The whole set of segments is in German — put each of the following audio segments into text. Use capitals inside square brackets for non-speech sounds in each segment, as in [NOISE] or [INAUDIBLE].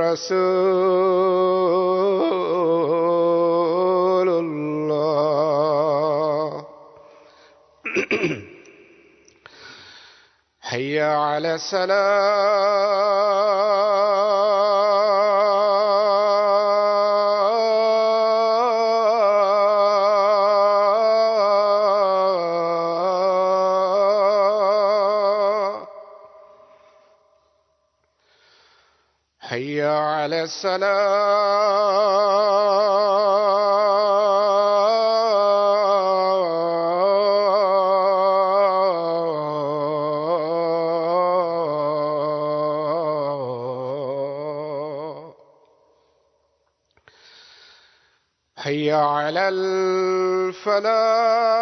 رسول الله. [CLEARS THROAT] حي على السلام. حي على السلام. حي على الفلاح.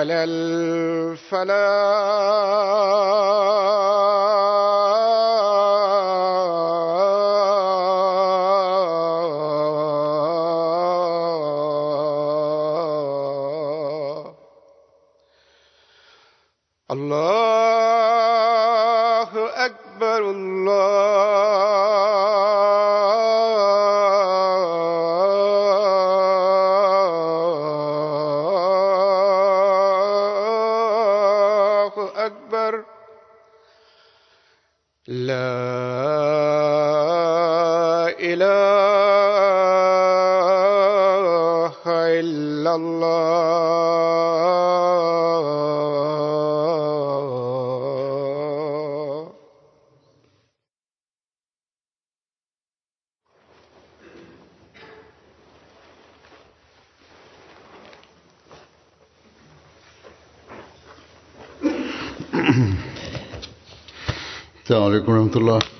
على الفلاح الله أكبر الله Rahmatullah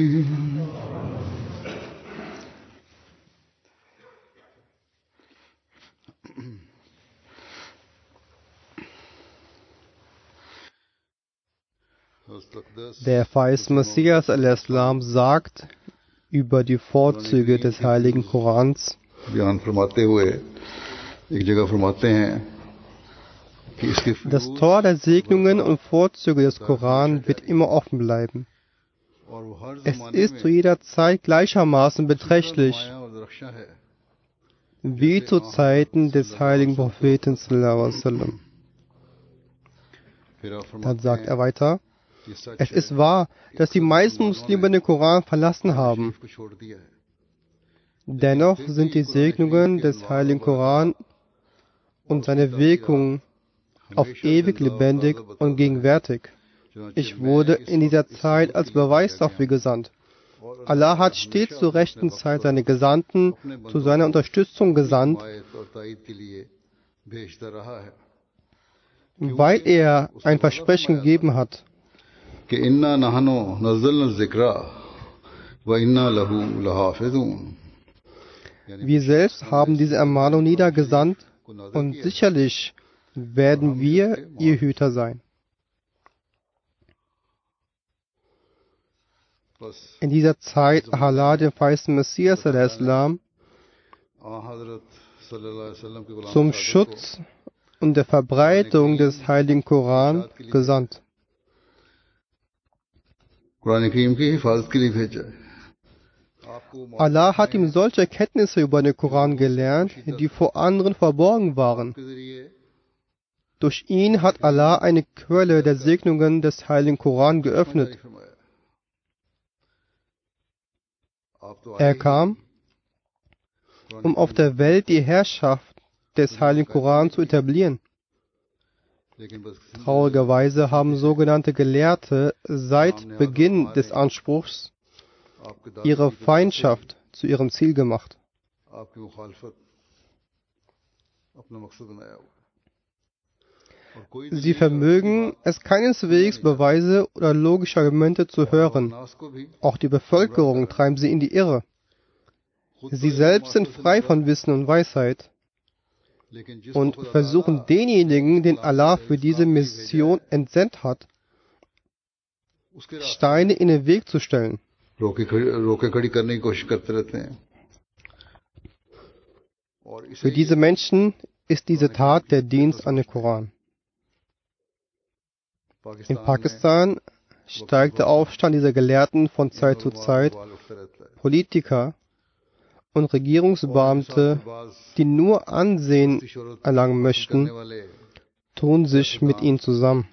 Der Faiz Messias al-Islam sagt über die Vorzüge des heiligen Korans, das Tor der Segnungen und Vorzüge des Koran wird immer offen bleiben. Es ist zu jeder Zeit gleichermaßen beträchtlich, wie zu Zeiten des heiligen Propheten. Dann sagt er weiter, es ist wahr, dass die meisten Muslime den Koran verlassen haben. Dennoch sind die Segnungen des heiligen Koran und seine Wirkung auf ewig lebendig und gegenwärtig. Ich wurde in dieser Zeit als Beweis dafür gesandt. Allah hat stets zur rechten Zeit seine Gesandten zu seiner Unterstützung gesandt, weil er ein Versprechen gegeben hat. کہ انا نہنو نزل ذکر و انا لہو لحافظون Wir selbst haben diese Ermahnung niedergesandt und sicherlich werden wir ihr Hüter sein. In dieser Zeit Allah, den feisten Messias Islam, zum Schutz und der Verbreitung des heiligen Koran gesandt. Allah hat ihm solche Kenntnisse über den Koran gelernt, die vor anderen verborgen waren. Durch ihn hat Allah eine Quelle der Segnungen des heiligen Koran geöffnet. Er kam, um auf der Welt die Herrschaft des heiligen Koran zu etablieren. Traurigerweise haben sogenannte Gelehrte seit Beginn des Anspruchs ihre Feindschaft zu ihrem Ziel gemacht. Sie vermögen es keineswegs Beweise oder logische Argumente zu hören. Auch die Bevölkerung treiben sie in die Irre. Sie selbst sind frei von Wissen und Weisheit und versuchen denjenigen, den Allah für diese Mission entsendet hat, Steine in den Weg zu stellen. Für diese Menschen ist diese Tat der Dienst an den Koran. In Pakistan steigt der Aufstand dieser Gelehrten von Zeit zu Zeit. Politiker und Regierungsbeamte, die nur Ansehen erlangen möchten, tun sich mit ihnen zusammen.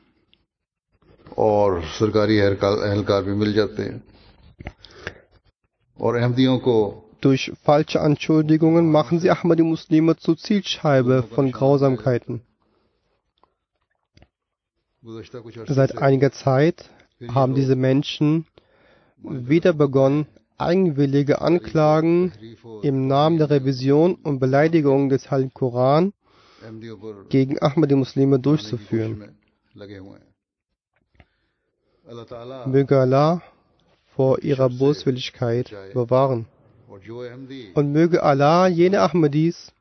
Durch falsche Anschuldigungen machen sie Ahmadi-Muslime zur Zielscheibe von Grausamkeiten. Seit einiger Zeit haben diese Menschen wieder begonnen, eigenwillige Anklagen im Namen der Revision und Beleidigung des Heiligen Koran gegen Ahmadi-Muslime durchzuführen. Möge Allah vor ihrer Boswilligkeit bewahren. Und möge Allah jene Ahmadis,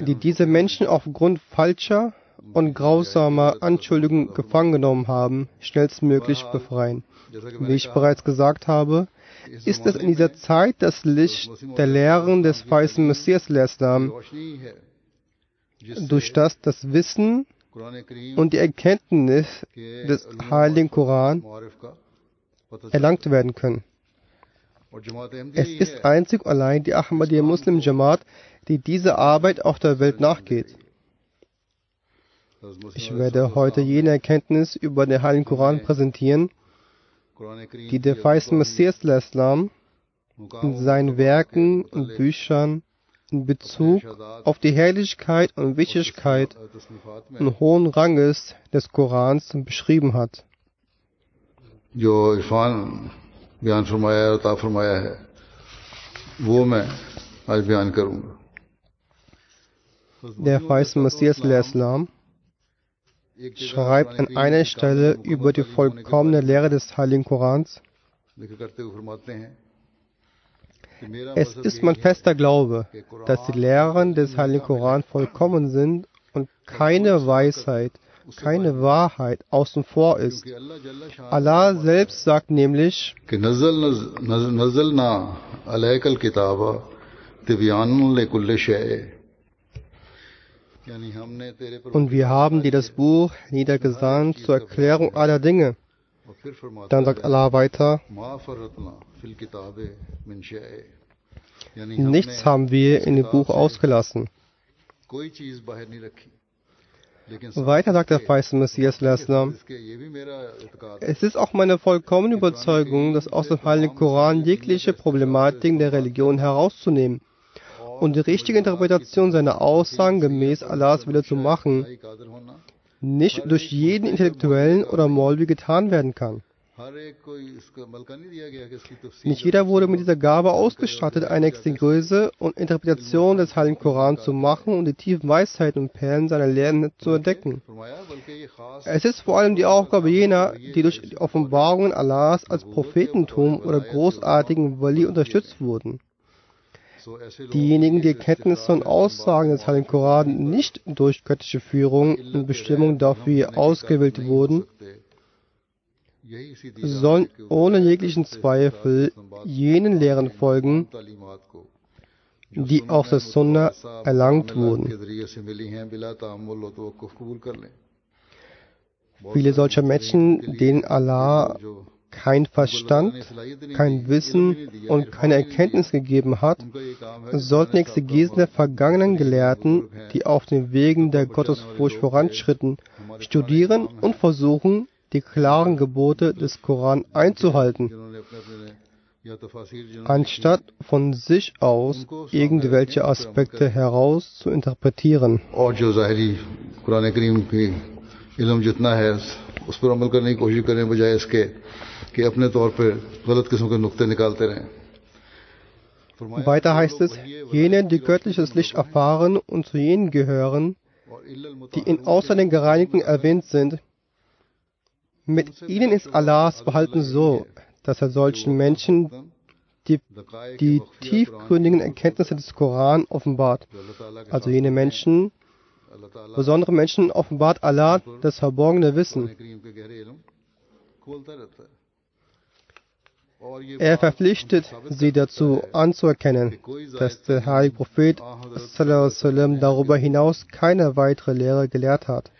die diese Menschen aufgrund falscher und grausamer Anschuldigungen gefangen genommen haben, schnellstmöglich befreien. Wie ich bereits gesagt habe, ist es in dieser Zeit das Licht der Lehren des weißen Messias Islam, durch das das Wissen und die Erkenntnis des Heiligen Koran erlangt werden können. Es ist einzig und allein die Ahmadiyya Muslim Jamaat, die diese Arbeit auf der Welt nachgeht. Ich werde heute jene Erkenntnis über den Heiligen Koran präsentieren, die der Feist Messias Islam in seinen Werken und Büchern in Bezug auf die Herrlichkeit und Wichtigkeit und hohen Ranges des Korans beschrieben hat. Der Feist Messias Islam schreibt an einer Stelle über die vollkommene Lehre des Heiligen Korans, es ist mein fester Glaube, dass die Lehren des Heiligen Koran vollkommen sind und keine Weisheit, keine Wahrheit außen vor ist. Allah selbst sagt nämlich, und wir haben dir das Buch niedergesandt zur Erklärung aller Dinge. Dann sagt Allah weiter, nichts haben wir in dem Buch ausgelassen. Weiter sagt der weiße Messias Lesnar, es ist auch meine vollkommene Überzeugung, dass aus dem Heiligen Koran jegliche Problematiken der Religion herauszunehmen und die richtige Interpretation seiner Aussagen gemäß Allahs Wille zu machen, nicht durch jeden Intellektuellen oder Molvi getan werden kann. Nicht jeder wurde mit dieser Gabe ausgestattet, eine extengröße und Interpretation des Heiligen Koran zu machen und die tiefen Weisheiten und Perlen seiner Lehren zu entdecken. Es ist vor allem die Aufgabe jener, die durch die Offenbarungen Allahs als Prophetentum oder großartigen Wali unterstützt wurden. Diejenigen, die Erkenntnisse und Aussagen des Heiligen Koran nicht durch göttliche Führung und Bestimmung dafür ausgewählt wurden, sollen ohne jeglichen Zweifel jenen Lehren folgen, die aus der Sunna erlangt wurden. Viele solcher Menschen, denen Allah kein Verstand, kein Wissen und keine Erkenntnis gegeben hat, sollten Exegesen der vergangenen Gelehrten, die auf den Wegen der Gottesfurcht voranschritten, studieren und versuchen, die klaren Gebote des Koran einzuhalten, anstatt von sich aus irgendwelche Aspekte heraus zu interpretieren. اس پر عمل کرنے کی کوشش کریں بجائے اس کے weiter heißt es, jenen, die göttliches Licht erfahren und zu jenen gehören, die in außer den Gereinigten erwähnt sind, mit ihnen ist Allahs Verhalten so, dass er solchen Menschen die, die tiefgründigen Erkenntnisse des Koran offenbart. Also jene Menschen, besondere Menschen offenbart Allah das verborgene Wissen. Er verpflichtet sie dazu anzuerkennen, dass der heilige Prophet darüber hinaus keine weitere Lehre gelehrt hat.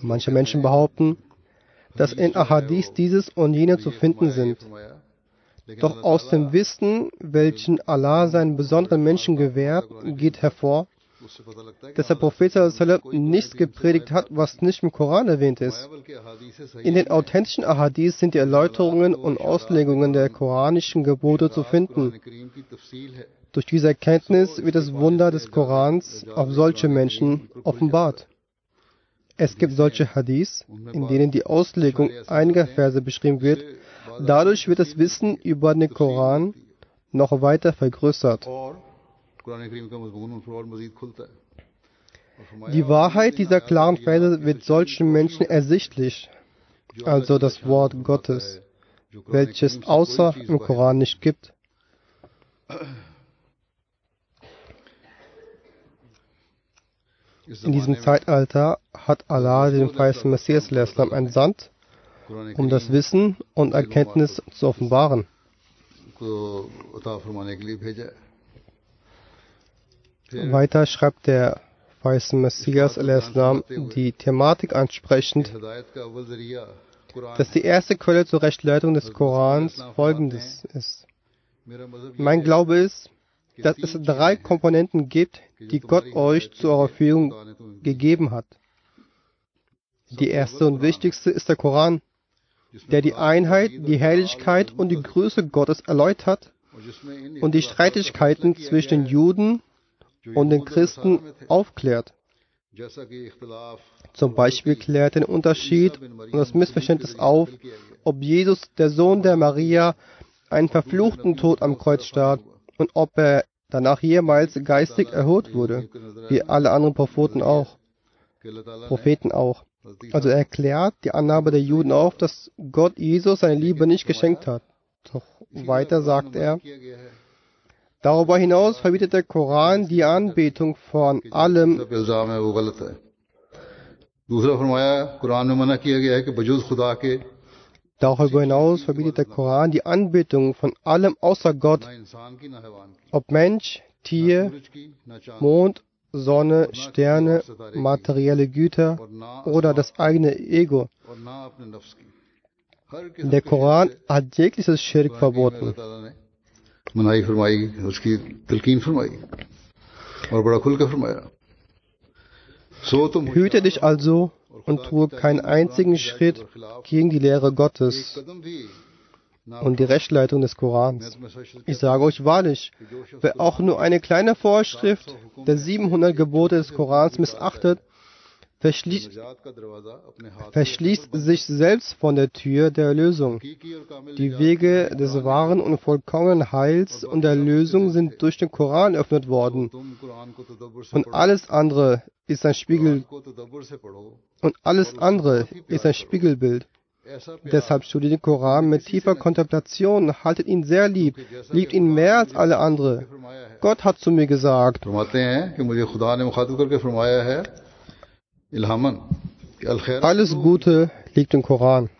Manche Menschen behaupten, dass in Ahadis dieses und jene zu finden sind. Doch aus dem Wissen, welchen Allah seinen besonderen Menschen gewährt, geht hervor, dass der Prophet nichts gepredigt hat, was nicht im Koran erwähnt ist. In den authentischen Ahadith sind die Erläuterungen und Auslegungen der koranischen Gebote zu finden. Durch diese Erkenntnis wird das Wunder des Korans auf solche Menschen offenbart. Es gibt solche Hadiths, in denen die Auslegung einiger Verse beschrieben wird. Dadurch wird das Wissen über den Koran noch weiter vergrößert. Die Wahrheit dieser klaren Verse wird solchen Menschen ersichtlich, also das Wort Gottes, welches außer im Koran nicht gibt. In diesem Zeitalter hat Allah den verheißenen Messias al-Islam entsandt, um das Wissen und Erkenntnis zu offenbaren. Weiter schreibt der verheißene Messias al-Islam die Thematik ansprechend, dass die erste Quelle zur Rechtleitung des Korans folgendes ist. Mein Glaube ist, dass es drei Komponenten gibt, die Gott euch zu eurer Verfügung gegeben hat. Die erste und wichtigste ist der Koran, der die Einheit, die Herrlichkeit und die Größe Gottes erläutert und die Streitigkeiten zwischen den Juden und den Christen aufklärt. Zum Beispiel klärt den Unterschied und das Missverständnis auf, ob Jesus, der Sohn der Maria, einen verfluchten Tod am Kreuz starb und ob er danach jemals geistig erholt wurde, wie alle anderen Propheten auch. Propheten auch. Also er erklärt die Annahme der Juden auf, dass Gott Jesus seine Liebe nicht geschenkt hat. Doch weiter sagt er, darüber hinaus verbietet der Koran die Anbetung von allem, Darüber hinaus verbietet der Koran die Anbetung von allem außer Gott, ob Mensch, Tier, Mond, Sonne, Sterne, materielle Güter oder das eigene Ego. Der Koran hat jegliches Schirk verboten. Hüte dich also und tue keinen einzigen Schritt gegen die Lehre Gottes und die Rechtleitung des Korans. Ich sage euch wahrlich, wer auch nur eine kleine Vorschrift der 700 Gebote des Korans missachtet, verschließt, verschließt sich selbst von der Tür der Erlösung. Die Wege des wahren und vollkommenen Heils und der Erlösung sind durch den Koran eröffnet worden. Und alles andere ist ein Spiegel und alles andere ist ein Spiegelbild. Deshalb studiert den Koran mit tiefer Kontemplation, haltet ihn sehr lieb, liebt ihn mehr als alle andere. Gott hat zu mir gesagt, alles Gute liegt im Koran.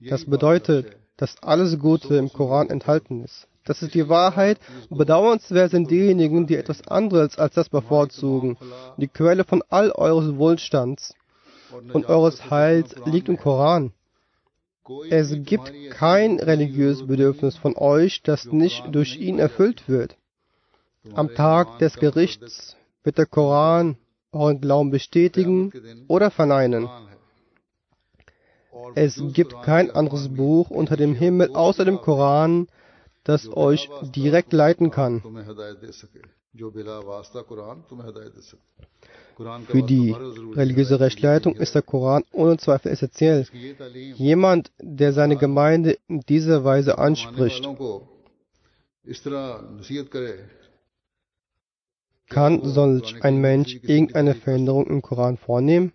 Das bedeutet, dass alles Gute im Koran enthalten ist. Das ist die Wahrheit. Bedauernswert sind diejenigen, die etwas anderes als das bevorzugen. Die Quelle von all eures Wohlstands und eures Heils liegt im Koran. Es gibt kein religiöses Bedürfnis von euch, das nicht durch ihn erfüllt wird. Am Tag des Gerichts wird der Koran euren Glauben bestätigen oder verneinen. Es gibt kein anderes Buch unter dem Himmel außer dem Koran, das euch direkt leiten kann. Für die religiöse Rechtleitung ist der Koran ohne Zweifel essentiell. Jemand, der seine Gemeinde in dieser Weise anspricht, kann solch ein Mensch irgendeine Veränderung im Koran vornehmen?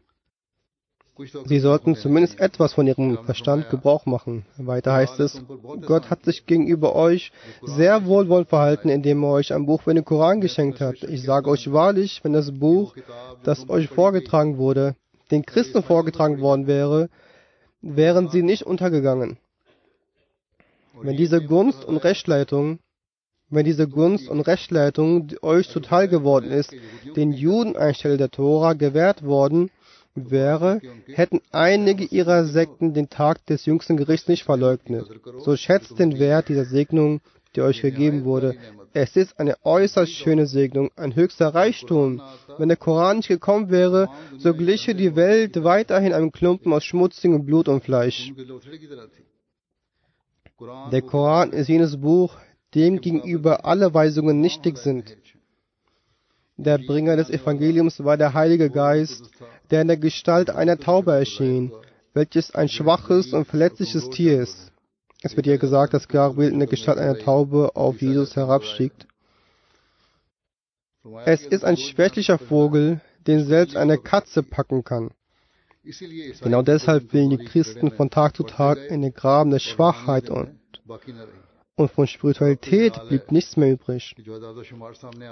Sie sollten zumindest etwas von ihrem Verstand Gebrauch machen. Weiter heißt es, Gott hat sich gegenüber euch sehr wohlwollend verhalten, indem er euch ein Buch für den Koran geschenkt hat. Ich sage euch wahrlich, wenn das Buch, das euch vorgetragen wurde, den Christen vorgetragen worden wäre, wären sie nicht untergegangen. Wenn diese Gunst und Rechtleitung wenn diese Gunst und Rechtleitung, die euch zuteil geworden ist, den Juden anstelle der Tora gewährt worden, wäre, hätten einige ihrer Sekten den Tag des jüngsten Gerichts nicht verleugnet. So schätzt den Wert dieser Segnung, die euch gegeben wurde. Es ist eine äußerst schöne Segnung, ein höchster Reichtum. Wenn der Koran nicht gekommen wäre, so gliche die Welt weiterhin einem Klumpen aus schmutzigem Blut und Fleisch. Der Koran ist jenes Buch, dem gegenüber alle Weisungen nichtig sind. Der Bringer des Evangeliums war der Heilige Geist, der in der Gestalt einer Taube erschien, welches ein schwaches und verletzliches Tier ist. Es wird hier gesagt, dass Gabriel in der Gestalt einer Taube auf Jesus herabstieg. Es ist ein schwächlicher Vogel, den selbst eine Katze packen kann. Genau deshalb willen die Christen von Tag zu Tag in den Graben der Schwachheit und, und von Spiritualität blieb nichts mehr übrig.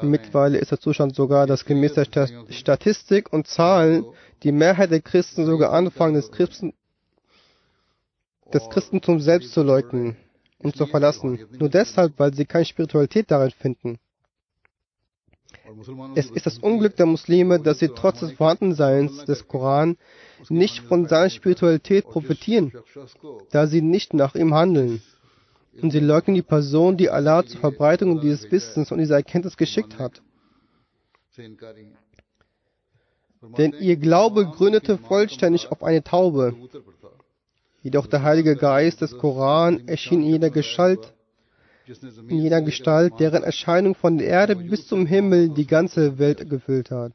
Mittlerweile ist der Zustand sogar, dass gemäß der Statistik und Zahlen die Mehrheit der Christen sogar anfangen, des, Christen, des Christentums selbst zu leugnen und zu verlassen. Nur deshalb, weil sie keine Spiritualität darin finden. Es ist das Unglück der Muslime, dass sie trotz des Vorhandenseins des Koran nicht von seiner Spiritualität profitieren, da sie nicht nach ihm handeln. Und sie leugnen die Person, die Allah zur Verbreitung dieses Wissens und dieser Erkenntnis geschickt hat. Denn ihr Glaube gründete vollständig auf eine Taube. Jedoch der Heilige Geist des Koran erschien in jeder Gestalt, in jener Gestalt, deren Erscheinung von der Erde bis zum Himmel die ganze Welt gefüllt hat.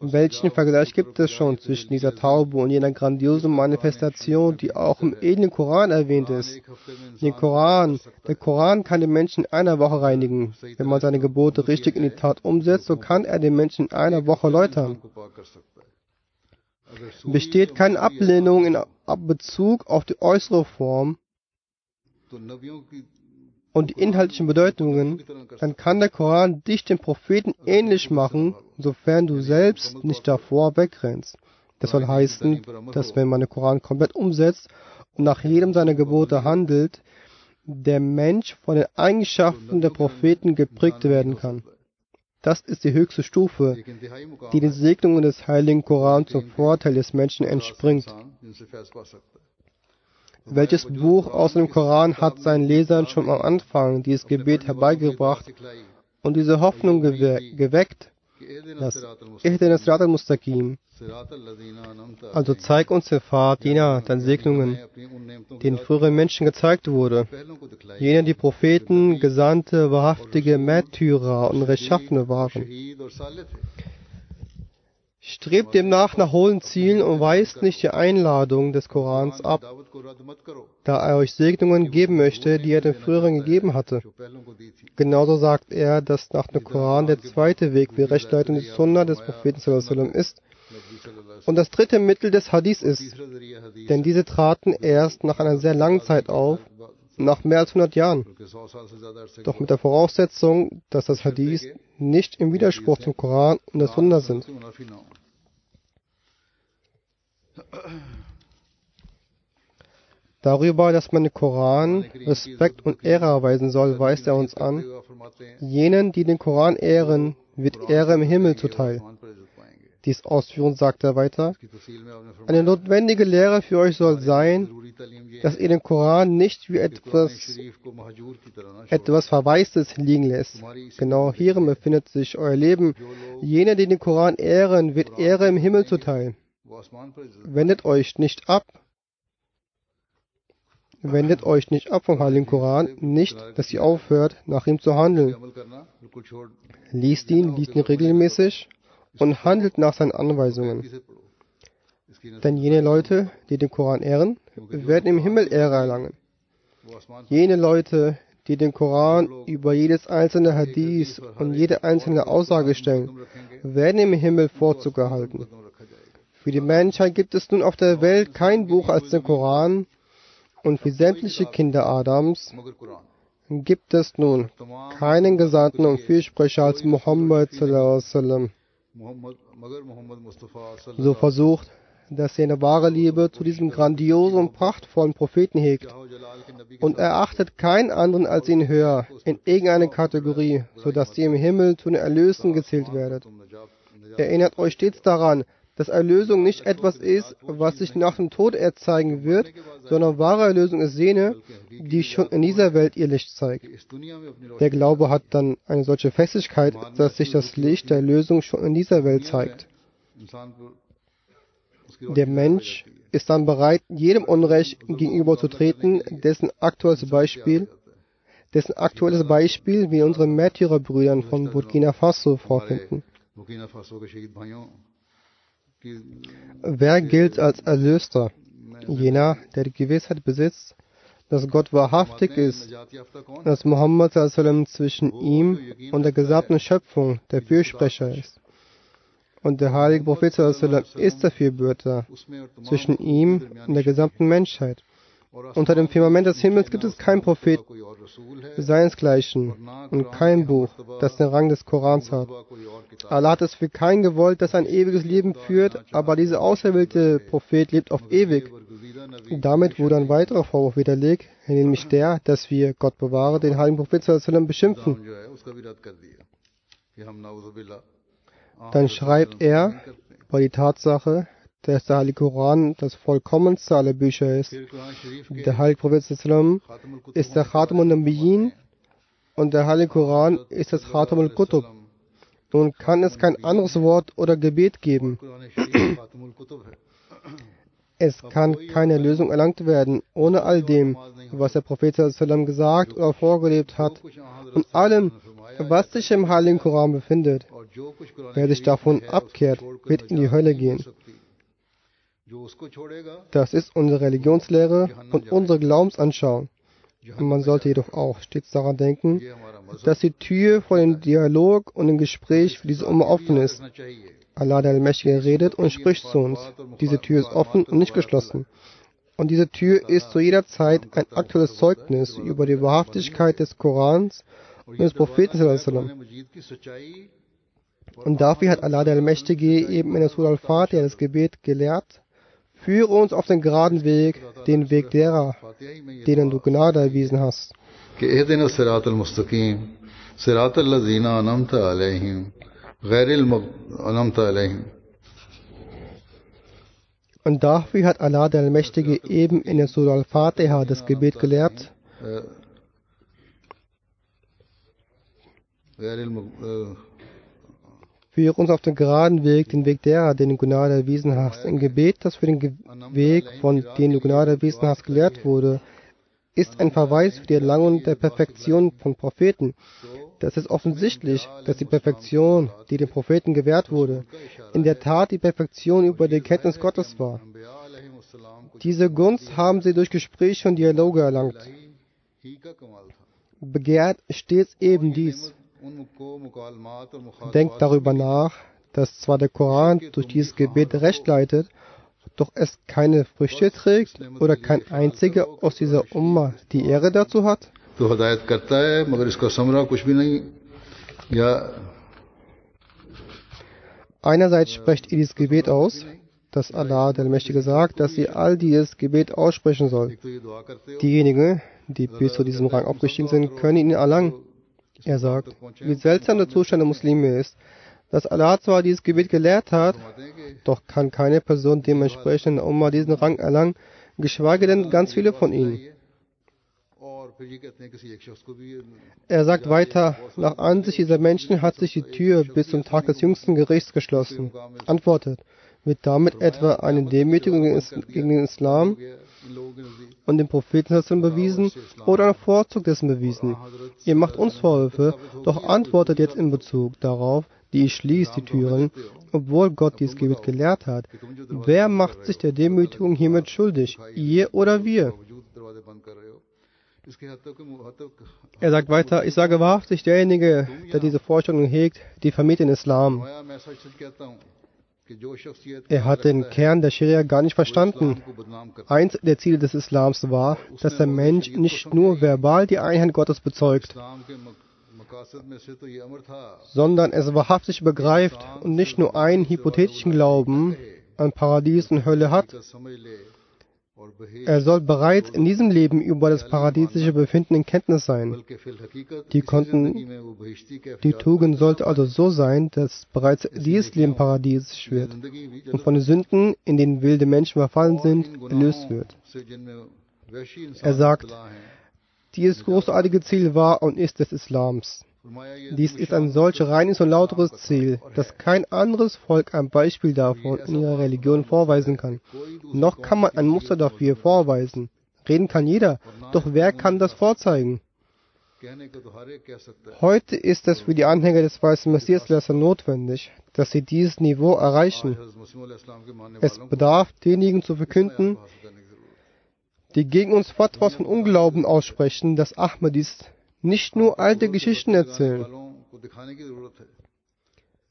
Welchen Vergleich gibt es schon zwischen dieser Taube und jener grandiosen Manifestation, die auch im edlen Koran erwähnt ist? Den Koran, der Koran kann den Menschen in einer Woche reinigen. Wenn man seine Gebote richtig in die Tat umsetzt, so kann er den Menschen in einer Woche läutern. Besteht keine Ablehnung in Bezug auf die äußere Form, und die inhaltlichen Bedeutungen, dann kann der Koran dich dem Propheten ähnlich machen, sofern du selbst nicht davor wegrennst. Das soll heißen, dass wenn man den Koran komplett umsetzt und nach jedem seiner Gebote handelt, der Mensch von den Eigenschaften der Propheten geprägt werden kann. Das ist die höchste Stufe, die den Segnungen des heiligen Koran zum Vorteil des Menschen entspringt. Welches Buch aus dem Koran hat seinen Lesern schon am Anfang dieses Gebet herbeigebracht und diese Hoffnung gewe geweckt? Das al-Mustaqim. Also zeig uns den Pfad jener deine Segnungen, den früheren Menschen gezeigt wurde. Jene, die Propheten, Gesandte, wahrhaftige Märtyrer und Rechtschaffene waren. Strebt demnach nach hohen Zielen und weist nicht die Einladung des Korans ab, da er euch Segnungen geben möchte, die er den früheren gegeben hatte. Genauso sagt er, dass nach dem Koran der zweite Weg wie Rechtleitung des Sunna des Propheten ist und das dritte Mittel des Hadith ist. Denn diese traten erst nach einer sehr langen Zeit auf, nach mehr als 100 Jahren. Doch mit der Voraussetzung, dass das Hadith nicht im Widerspruch zum Koran und der Sunna sind. Darüber, dass man den Koran Respekt und Ehre erweisen soll, weist er uns an. Jenen, die den Koran ehren, wird Ehre im Himmel zuteil. Dies ausführend sagt er weiter. Eine notwendige Lehre für euch soll sein, dass ihr den Koran nicht wie etwas, etwas Verwaistes liegen lässt. Genau hierin befindet sich euer Leben. Jene, die den Koran ehren, wird Ehre im Himmel zuteil. Wendet euch nicht ab. Wendet euch nicht ab vom Heiligen Koran, nicht, dass ihr aufhört, nach ihm zu handeln. Liest ihn, liest ihn regelmäßig und handelt nach seinen Anweisungen. Denn jene Leute, die den Koran ehren, werden im Himmel Ehre erlangen. Jene Leute, die den Koran über jedes einzelne Hadith und jede einzelne Aussage stellen, werden im Himmel Vorzug erhalten. Für die Menschheit gibt es nun auf der Welt kein Buch als den Koran. Und für sämtliche Kinder Adams gibt es nun keinen Gesandten und Fürsprecher als Muhammad so versucht, dass er eine wahre Liebe zu diesem grandiosen und prachtvollen Propheten hegt. Und erachtet keinen anderen als ihn höher in irgendeiner Kategorie, sodass ihr im Himmel zu den Erlösten gezählt werdet. Erinnert euch stets daran, dass Erlösung nicht etwas ist, was sich nach dem Tod erzeigen wird, sondern wahre Erlösung ist jene, die schon in dieser Welt ihr Licht zeigt. Der Glaube hat dann eine solche Festigkeit, dass sich das Licht der Erlösung schon in dieser Welt zeigt. Der Mensch ist dann bereit, jedem Unrecht gegenüberzutreten, dessen aktuelles Beispiel dessen aktuelles Beispiel wir unseren Märtyrerbrüdern von Burkina Faso vorfinden. Wer gilt als Erlöster? Jener, der die Gewissheit besitzt, dass Gott wahrhaftig ist, dass Muhammad zwischen ihm und der gesamten Schöpfung der Fürsprecher ist. Und der heilige Prophet ist der Fürbürter zwischen ihm und der gesamten Menschheit. Unter dem Firmament des Himmels gibt es keinen Prophet seinesgleichen und kein Buch, das den Rang des Korans hat. Allah hat es für keinen gewollt, das ein ewiges Leben führt, aber dieser auserwählte Prophet lebt auf ewig. Damit wurde ein weiterer Vorwurf widerlegt, nämlich der, dass wir, Gott bewahre, den heiligen Prophet sallam, beschimpfen. Dann schreibt er über die Tatsache, dass der Heilige Koran das vollkommenste aller Bücher ist. Der Heilige Prophet ist der Khatam al-Nabiyyin und der Heilige Koran ist das Khatam al-Qutub. Nun kann es kein anderes Wort oder Gebet geben. Es kann keine Lösung erlangt werden, ohne all dem, was der Prophet gesagt oder vorgelebt hat und allem, was sich im Heiligen Koran befindet. Wer sich davon abkehrt, wird in die Hölle gehen. Das ist unsere Religionslehre und unsere Glaubensanschauung. Man sollte jedoch auch stets daran denken, dass die Tür vor dem Dialog und dem Gespräch für diese Umma offen ist. Allah der Allmächtige redet und spricht zu uns. Diese Tür ist offen und nicht geschlossen. Und diese Tür ist zu jeder Zeit ein aktuelles Zeugnis über die Wahrhaftigkeit des Korans und des Propheten. Und dafür hat Allah der Allmächtige eben in der Surah Al-Fatiha das Gebet gelehrt, Führe uns auf den geraden Weg, den Weg derer, denen du Gnade erwiesen hast. Und dafür hat Allah der Allmächtige eben in der Surah Al-Fatiha das Gebet gelehrt. Führe uns auf den geraden Weg, den Weg derer, den du Gnade erwiesen hast. Ein Gebet, das für den Weg, von dem du Gnade erwiesen hast, gelehrt wurde, ist ein Verweis für die Erlangung der Perfektion von Propheten. Das ist offensichtlich, dass die Perfektion, die den Propheten gewährt wurde, in der Tat die Perfektion über die Kenntnis Gottes war. Diese Gunst haben sie durch Gespräche und Dialoge erlangt. Begehrt stets eben dies. Denkt darüber nach, dass zwar der Koran durch dieses Gebet recht leitet, doch es keine Früchte trägt oder kein einziger aus dieser Umma die Ehre dazu hat? Einerseits spricht ihr dieses Gebet aus, dass Allah, der Mächtige, sagt, dass sie all dieses Gebet aussprechen soll. Diejenigen, die bis zu diesem Rang aufgestiegen sind, können ihn erlangen. Er sagt, wie seltsam der Zustand der Muslime ist, dass Allah zwar dieses Gebet gelehrt hat, doch kann keine Person dementsprechend Umma diesen Rang erlangen, geschweige denn ganz viele von ihnen. Er sagt weiter, nach Ansicht dieser Menschen hat sich die Tür bis zum Tag des jüngsten Gerichts geschlossen. Antwortet, wird damit etwa eine Demütigung gegen den Islam und den Propheten bewiesen oder ein Vorzug dessen bewiesen? Ihr macht uns Vorwürfe, doch antwortet jetzt in Bezug darauf, die schließt die Türen, obwohl Gott dies Gebet gelehrt hat. Wer macht sich der Demütigung hiermit schuldig? Ihr oder wir? Er sagt weiter, ich sage wahrhaftig, derjenige, der diese Vorstellung hegt, die vermied den Islam. Er hat den Kern der Scharia gar nicht verstanden. Eins der Ziele des Islams war, dass der Mensch nicht nur verbal die Einheit Gottes bezeugt, sondern es wahrhaftig begreift und nicht nur einen hypothetischen Glauben an Paradies und Hölle hat, er soll bereits in diesem Leben über das paradiesische Befinden in Kenntnis sein. Die, konnten, die Tugend sollte also so sein, dass bereits dieses Leben paradiesisch wird und von den Sünden, in denen wilde Menschen verfallen sind, erlöst wird. Er sagt, dieses großartige Ziel war und ist des Islams. Dies ist ein solch reines und lauteres Ziel, dass kein anderes Volk ein Beispiel davon in ihrer Religion vorweisen kann. Noch kann man ein Muster dafür vorweisen. Reden kann jeder, doch wer kann das vorzeigen? Heute ist es für die Anhänger des weißen Messias notwendig, dass sie dieses Niveau erreichen. Es bedarf denjenigen zu verkünden, die gegen uns Fatwas von Unglauben aussprechen, dass Ahmadis nicht nur alte Geschichten erzählen.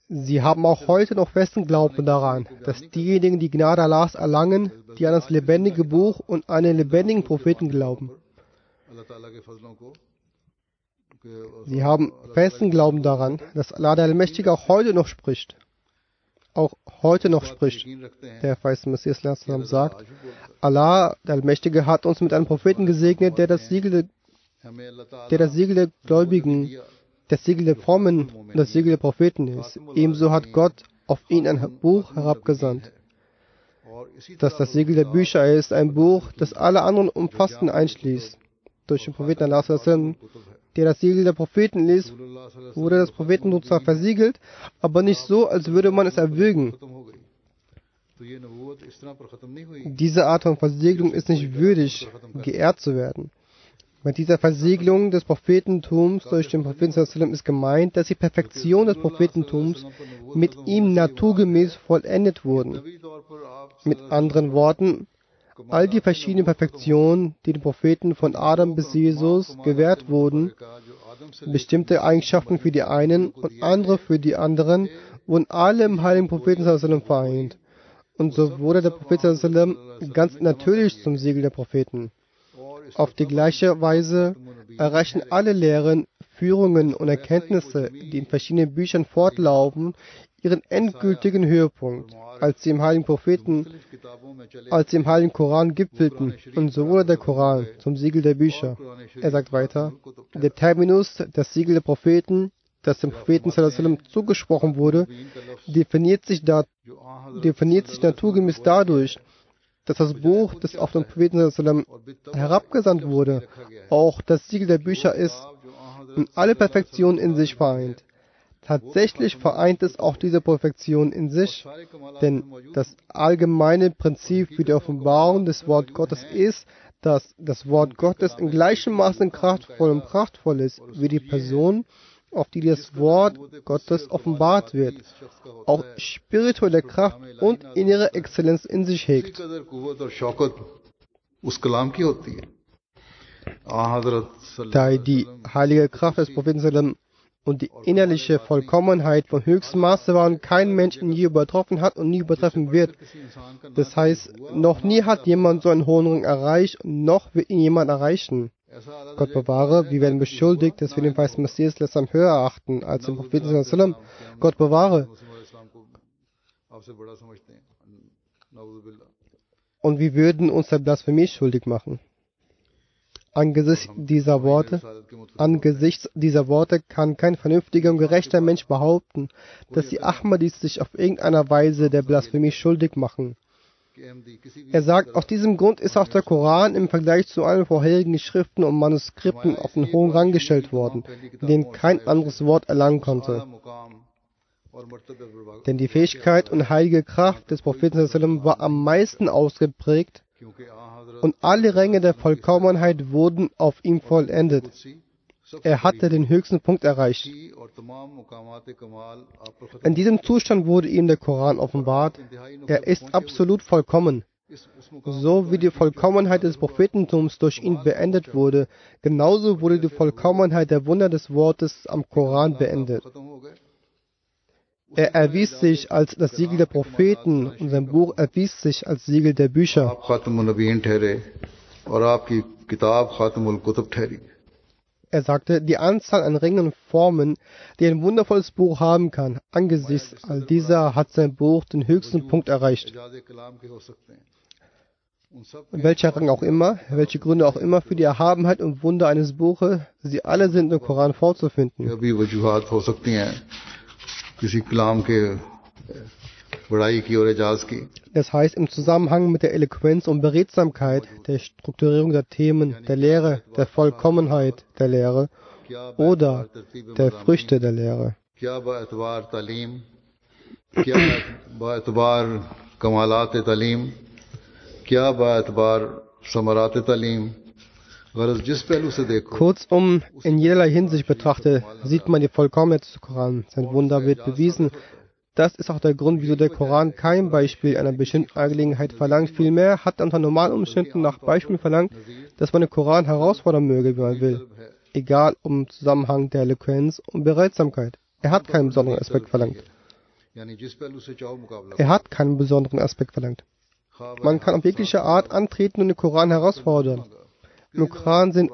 Sie haben auch heute noch festen Glauben daran, dass diejenigen die Gnade Allahs erlangen, die an das lebendige Buch und an den lebendigen Propheten glauben. Sie haben festen Glauben daran, dass Allah der Allmächtige auch heute noch spricht. Auch heute noch spricht. Der verheißene Messias sagt, Allah, der Allmächtige, hat uns mit einem Propheten gesegnet, der das Siegel, der das Siegel der Gläubigen, das Siegel der Frommen und das Siegel der Propheten ist. Ebenso hat Gott auf ihn ein Buch herabgesandt. Dass das Siegel der Bücher ist, ein Buch, das alle anderen Umfassenden einschließt. Durch den Propheten Allah der das Siegel der Propheten ließ, wurde das Prophetentum zwar versiegelt, aber nicht so, als würde man es erwürgen. Diese Art von Versiegelung ist nicht würdig, geehrt zu werden. Mit dieser Versiegelung des Prophetentums durch den Propheten ist gemeint, dass die Perfektion des Prophetentums mit ihm naturgemäß vollendet wurden. Mit anderen Worten, all die verschiedenen Perfektionen, die den Propheten von Adam bis Jesus gewährt wurden, bestimmte Eigenschaften für die einen und andere für die anderen, wurden alle im heiligen Propheten vereint. Und so wurde der Prophet ganz natürlich zum Siegel der Propheten. Auf die gleiche Weise erreichen alle Lehren, Führungen und Erkenntnisse, die in verschiedenen Büchern fortlaufen, ihren endgültigen Höhepunkt, als sie im heiligen Propheten, als sie im heiligen Koran gipfelten. Und so wurde der Koran zum Siegel der Bücher. Er sagt weiter, der Terminus, das Siegel der Propheten, das dem Propheten zugesprochen wurde, definiert sich, da, definiert sich naturgemäß dadurch, dass das Buch, das auf den Propheten herabgesandt wurde, auch das Siegel der Bücher ist und alle Perfektionen in sich vereint. Tatsächlich vereint es auch diese Perfektion in sich, denn das allgemeine Prinzip für die Offenbarung des Wort Gottes ist, dass das Wort Gottes in gleichem Maße kraftvoll und prachtvoll ist, wie die Person, auf die das Wort Gottes offenbart wird, auch spirituelle Kraft und innere Exzellenz in sich hegt. Da die heilige Kraft des Propheten und die innerliche Vollkommenheit von höchstem Maße war und kein Mensch ihn je übertroffen hat und nie übertreffen wird. Das heißt, noch nie hat jemand so einen hohen Rang erreicht und noch wird ihn jemand erreichen. Gott bewahre, wir werden beschuldigt, dass wir den weißen Messias Lessam höher achten als den Propheten. Gott bewahre. Und wir würden uns der Blasphemie schuldig machen. Angesichts dieser Worte, angesichts dieser Worte kann kein vernünftiger und gerechter Mensch behaupten, dass die Ahmadis sich auf irgendeiner Weise der Blasphemie schuldig machen. Er sagt, aus diesem Grund ist auch der Koran im Vergleich zu allen vorherigen Schriften und Manuskripten auf den hohen Rang gestellt worden, den kein anderes Wort erlangen konnte. Denn die Fähigkeit und heilige Kraft des Propheten war am meisten ausgeprägt und alle Ränge der Vollkommenheit wurden auf ihm vollendet. Er hatte den höchsten Punkt erreicht. In diesem Zustand wurde ihm der Koran offenbart. Er ist absolut vollkommen. So wie die Vollkommenheit des Prophetentums durch ihn beendet wurde, genauso wurde die Vollkommenheit der Wunder des Wortes am Koran beendet. Er erwies sich als das Siegel der Propheten und sein Buch erwies sich als Siegel der Bücher. Er sagte, die Anzahl an Ringen und Formen, die ein wundervolles Buch haben kann, angesichts all dieser hat sein Buch den höchsten Punkt erreicht. Welcher Rang auch immer, welche Gründe auch immer für die Erhabenheit und Wunder eines Buches, sie alle sind im Koran vorzufinden. Das heißt, im Zusammenhang mit der Eloquenz und Beredsamkeit, der Strukturierung der Themen, der Lehre, der Vollkommenheit der Lehre oder der Früchte der Lehre. Kurzum, in jederlei Hinsicht betrachtet, sieht man die Vollkommenheit des Koran. Sein Wunder wird bewiesen. Das ist auch der Grund, wieso der Koran kein Beispiel einer bestimmten Angelegenheit verlangt. Vielmehr hat er unter normalen Umständen nach Beispielen verlangt, dass man den Koran herausfordern möge, wie man will. Egal um Zusammenhang der Eloquenz und Bereitsamkeit. Er hat keinen besonderen Aspekt verlangt. Er hat keinen besonderen Aspekt verlangt. Man kann auf jegliche Art antreten und den Koran herausfordern. Im Koran sind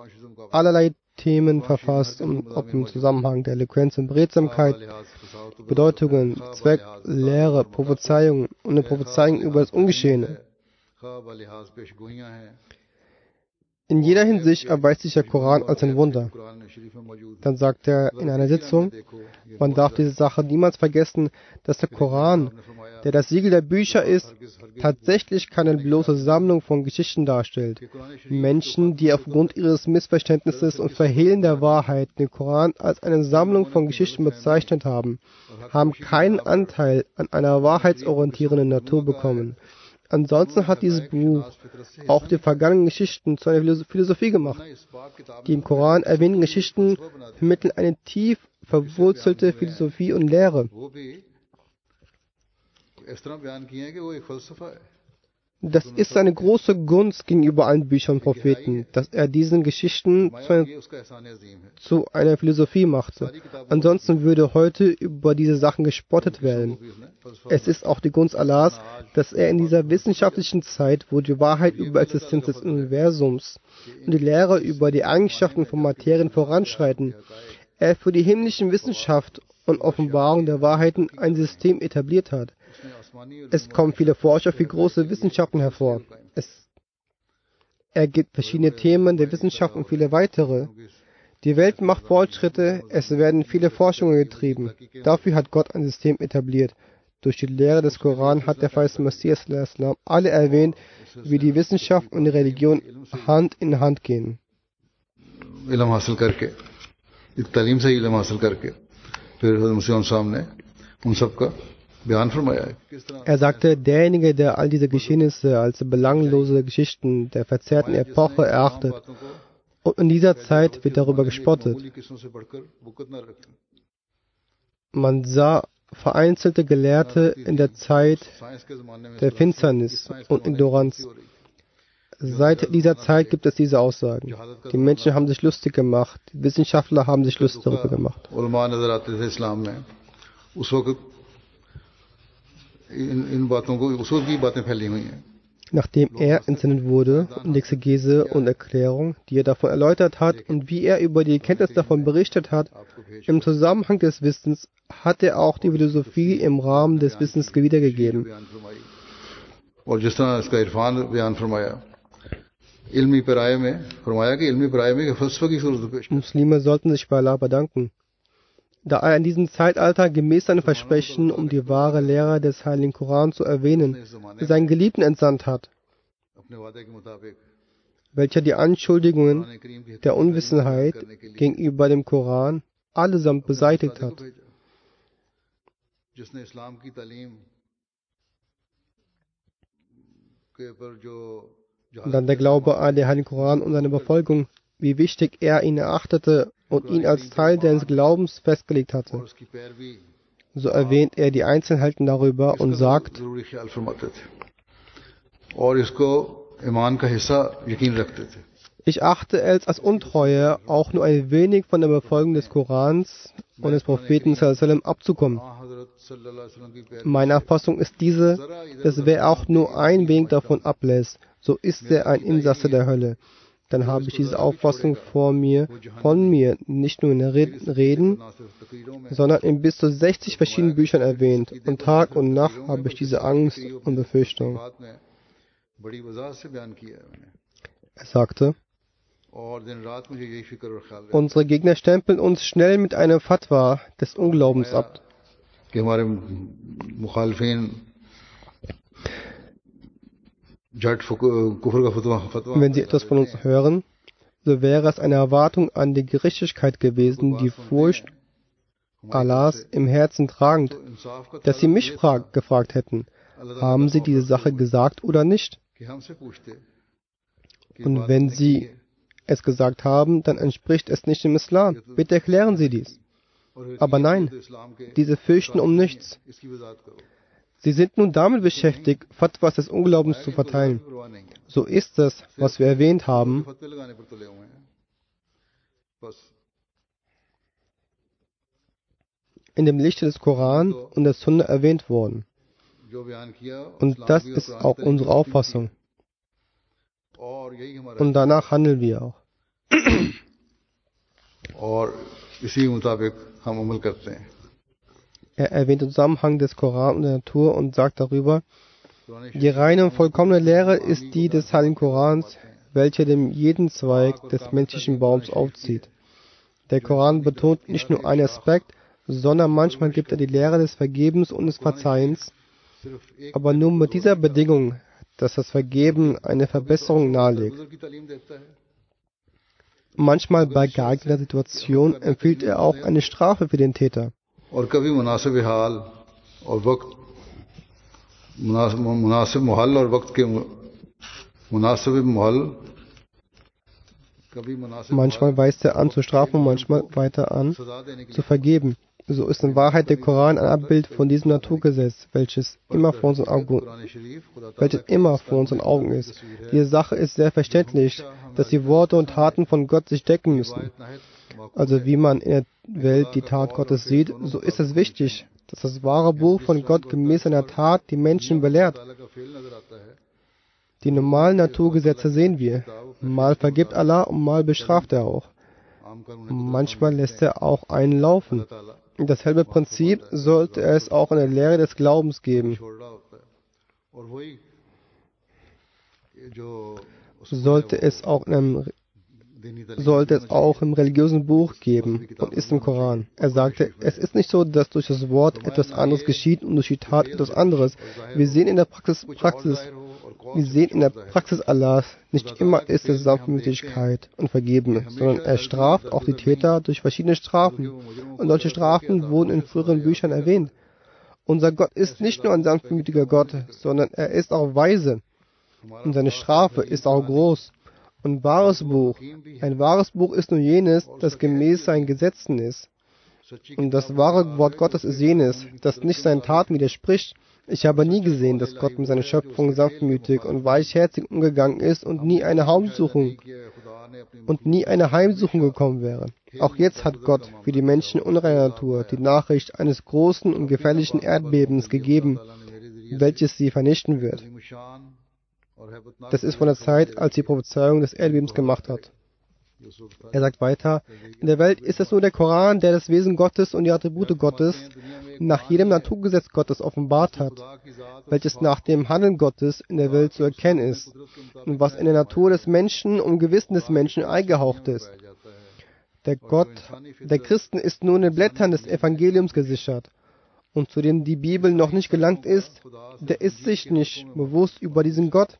allerlei Themen verfasst, ob im Zusammenhang der Eloquenz und Beredsamkeit, Bedeutungen, Zweck, Lehre, Prophezeiungen und eine Prophezeiung über das Ungeschehene. In jeder Hinsicht erweist sich der Koran als ein Wunder. Dann sagt er in einer Sitzung, man darf diese Sache niemals vergessen, dass der Koran, der das Siegel der Bücher ist, tatsächlich keine bloße Sammlung von Geschichten darstellt. Menschen, die aufgrund ihres Missverständnisses und Verhehlen der Wahrheit den Koran als eine Sammlung von Geschichten bezeichnet haben, haben keinen Anteil an einer wahrheitsorientierenden Natur bekommen. Ansonsten hat dieses Buch auch die vergangenen Geschichten zu einer Philosophie gemacht. Die im Koran erwähnten Geschichten vermitteln eine tief verwurzelte Philosophie und Lehre. Das ist eine große Gunst gegenüber allen Büchern und Propheten, dass er diesen Geschichten zu einer, zu einer, Philosophie machte. Ansonsten würde heute über diese Sachen gespottet werden. Es ist auch die Gunst Allahs, dass er in dieser wissenschaftlichen Zeit, wo die Wahrheit über Existenz des Universums und die Lehre über die Eigenschaften von Materien voranschreiten, er für die himmlischen Wissenschaft und Offenbarung der Wahrheiten ein System etabliert hat es kommen viele Forscher für große Wissenschaften hervor. Es ergibt verschiedene Themen der Wissenschaft und viele weitere. Die Welt macht Fortschritte, es werden viele Forschungen getrieben. Dafür hat Gott ein System etabliert. Durch die Lehre des Koran hat der falsche Messias alle erwähnt, wie die Wissenschaft und die Religion Hand in Hand gehen. تعلیم سے علم حاصل کر کے پھر مسلم صاحب نے ان سب کا er sagte, derjenige, der all diese Geschehnisse als belanglose Geschichten der verzerrten Epoche erachtet, und in dieser Zeit wird darüber gespottet. Man sah vereinzelte Gelehrte in der Zeit der Finsternis und Ignoranz. Seit dieser Zeit gibt es diese Aussagen. Die Menschen haben sich lustig gemacht, die Wissenschaftler haben sich lustig darüber gemacht. Nachdem er entsendet wurde, in Exegese und Erklärung, die er davon erläutert hat und wie er über die Kenntnis davon berichtet hat, im Zusammenhang des Wissens hat er auch die Philosophie im Rahmen des Wissens wiedergegeben. Muslime sollten sich bei Allah bedanken da er in diesem Zeitalter gemäß seinem Versprechen, um die wahre Lehre des Heiligen Koran zu erwähnen, seinen Geliebten entsandt hat, welcher die Anschuldigungen der Unwissenheit gegenüber dem Koran allesamt beseitigt hat. Und dann der Glaube an den Heiligen Koran und seine Befolgung, wie wichtig er ihn erachtete und ihn als Teil seines Glaubens festgelegt hatte. So erwähnt er die Einzelheiten darüber und sagt, ich achte es als Untreue, auch nur ein wenig von der Befolgung des Korans und des Propheten abzukommen. Meine Erfassung ist diese, dass wer auch nur ein wenig davon ablässt, so ist er ein Insasse der Hölle dann habe ich diese Auffassung vor mir, von mir nicht nur in Reden, sondern in bis zu 60 verschiedenen Büchern erwähnt. Und Tag und Nacht habe ich diese Angst und Befürchtung. Er sagte, unsere Gegner stempeln uns schnell mit einer Fatwa des Unglaubens ab. Wenn Sie etwas von uns hören, so wäre es eine Erwartung an die Gerechtigkeit gewesen, die Furcht Allahs im Herzen tragend, dass Sie mich frag, gefragt hätten, haben Sie diese Sache gesagt oder nicht? Und wenn Sie es gesagt haben, dann entspricht es nicht dem Islam. Bitte erklären Sie dies. Aber nein, diese fürchten um nichts. Sie sind nun damit beschäftigt, Fatwas des Unglaubens zu verteilen. So ist es, was wir erwähnt haben. in dem Lichte des Koran und der Sunna erwähnt worden. Und das ist auch unsere Auffassung. Und danach handeln wir auch. [COUGHS] Er erwähnt den Zusammenhang des Koran und der Natur und sagt darüber, die reine und vollkommene Lehre ist die des Heiligen Korans, welche dem jeden Zweig des menschlichen Baums aufzieht. Der Koran betont nicht nur einen Aspekt, sondern manchmal gibt er die Lehre des Vergebens und des Verzeihens, aber nur mit dieser Bedingung, dass das Vergeben eine Verbesserung nahelegt. Manchmal bei geeigneter Situation empfiehlt er auch eine Strafe für den Täter. मुनासिब महल और वक्त के मुनासिब महल Manchmal weist er an zu strafen, manchmal weiter an zu vergeben. So ist in Wahrheit der Koran ein Abbild von diesem Naturgesetz, welches immer vor unseren Augen, welches immer vor unseren Augen ist. Diese Sache ist sehr verständlich, dass die Worte und Taten von Gott sich decken müssen. Also wie man in der Welt die Tat Gottes sieht, so ist es wichtig, dass das wahre Buch von Gott gemäß seiner Tat die Menschen belehrt. Die normalen Naturgesetze sehen wir. Mal vergibt Allah und mal bestraft er auch. Manchmal lässt er auch einen laufen. Dasselbe Prinzip sollte es auch in der Lehre des Glaubens geben. Sollte es auch in einem sollte es auch im religiösen Buch geben und ist im Koran. Er sagte, es ist nicht so, dass durch das Wort etwas anderes geschieht und durch die Tat etwas anderes. Wir sehen in der Praxis, Praxis wir sehen in der Praxis Allahs, nicht immer ist es Sanftmütigkeit und Vergeben, sondern er straft auch die Täter durch verschiedene Strafen. Und solche Strafen wurden in früheren Büchern erwähnt. Unser Gott ist nicht nur ein sanftmütiger Gott, sondern er ist auch weise. Und seine Strafe ist auch groß und wahres Buch. Ein wahres Buch ist nur jenes, das gemäß seinen Gesetzen ist. Und das wahre Wort Gottes ist jenes, das nicht seinen Taten widerspricht. Ich habe nie gesehen, dass Gott mit seiner Schöpfung sanftmütig und weichherzig umgegangen ist und nie eine Heimsuchung und nie eine Heimsuchung gekommen wäre. Auch jetzt hat Gott für die Menschen unreiner Natur die Nachricht eines großen und gefährlichen Erdbebens gegeben, welches sie vernichten wird. Das ist von der Zeit, als die Prophezeiung des Erdbebens gemacht hat. Er sagt weiter, in der Welt ist es nur der Koran, der das Wesen Gottes und die Attribute Gottes nach jedem Naturgesetz Gottes offenbart hat, welches nach dem Handeln Gottes in der Welt zu erkennen ist und was in der Natur des Menschen und Gewissen des Menschen eingehaucht ist. Der Gott der Christen ist nur in den Blättern des Evangeliums gesichert und zu dem die Bibel noch nicht gelangt ist, der ist sich nicht bewusst über diesen Gott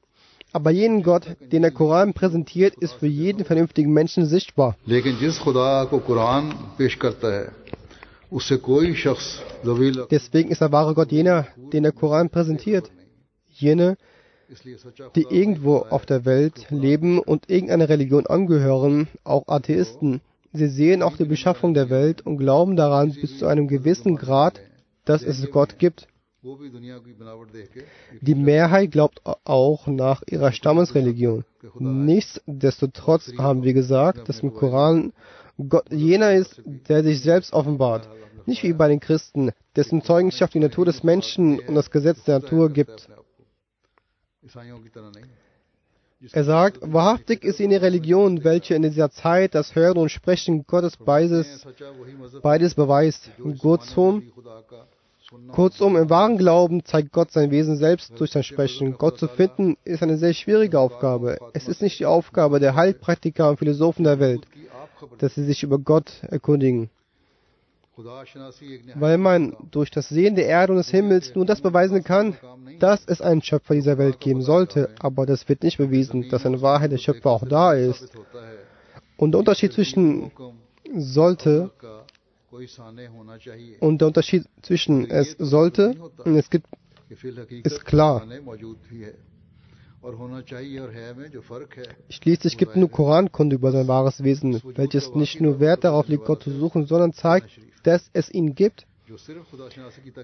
aber jenen Gott, den der Koran präsentiert, ist für jeden vernünftigen Menschen sichtbar. Deswegen ist der wahre Gott jener, den der Koran präsentiert. Jene, die irgendwo auf der Welt leben und irgendeiner Religion angehören, auch Atheisten. Sie sehen auch die Beschaffung der Welt und glauben daran bis zu einem gewissen Grad, dass es Gott gibt. Die Mehrheit glaubt auch nach ihrer Stammesreligion. Nichtsdestotrotz haben wir gesagt, dass im Koran Gott jener ist, der sich selbst offenbart. Nicht wie bei den Christen, dessen Zeugenschaft die Natur des Menschen und das Gesetz der Natur gibt. Er sagt, wahrhaftig ist jene Religion, welche in dieser Zeit das Hören und Sprechen Gottes beides, beides beweist. Kurzum, Kurzum, im wahren Glauben zeigt Gott sein Wesen selbst durch sein Sprechen. Gott zu finden ist eine sehr schwierige Aufgabe. Es ist nicht die Aufgabe der Heilpraktiker und Philosophen der Welt, dass sie sich über Gott erkundigen. Weil man durch das Sehen der Erde und des Himmels nur das beweisen kann, dass es einen Schöpfer dieser Welt geben sollte, aber das wird nicht bewiesen, dass in Wahrheit der Schöpfer auch da ist. Und der Unterschied zwischen sollte und der Unterschied zwischen es sollte und es gibt ist klar. Schließlich gibt nur Korankunde über sein wahres Wesen, welches nicht nur Wert darauf legt, Gott zu suchen, sondern zeigt, dass es ihn gibt.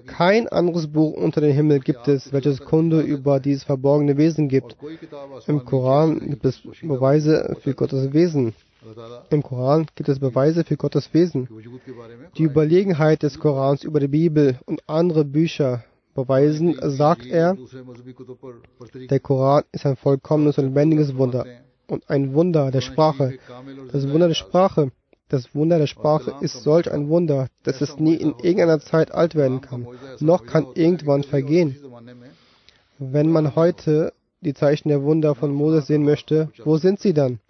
Kein anderes Buch unter dem Himmel gibt es, welches Kunde über dieses verborgene Wesen gibt. Im Koran gibt es Beweise für Gottes Wesen. Im Koran gibt es Beweise für Gottes Wesen. Die Überlegenheit des Korans über die Bibel und andere Bücher beweisen, sagt er, der Koran ist ein vollkommenes und lebendiges Wunder und ein Wunder der Sprache. Das Wunder der Sprache, das Wunder der Sprache ist solch ein Wunder, dass es nie in irgendeiner Zeit alt werden kann, noch kann irgendwann vergehen. Wenn man heute die Zeichen der Wunder von Moses sehen möchte, wo sind sie dann?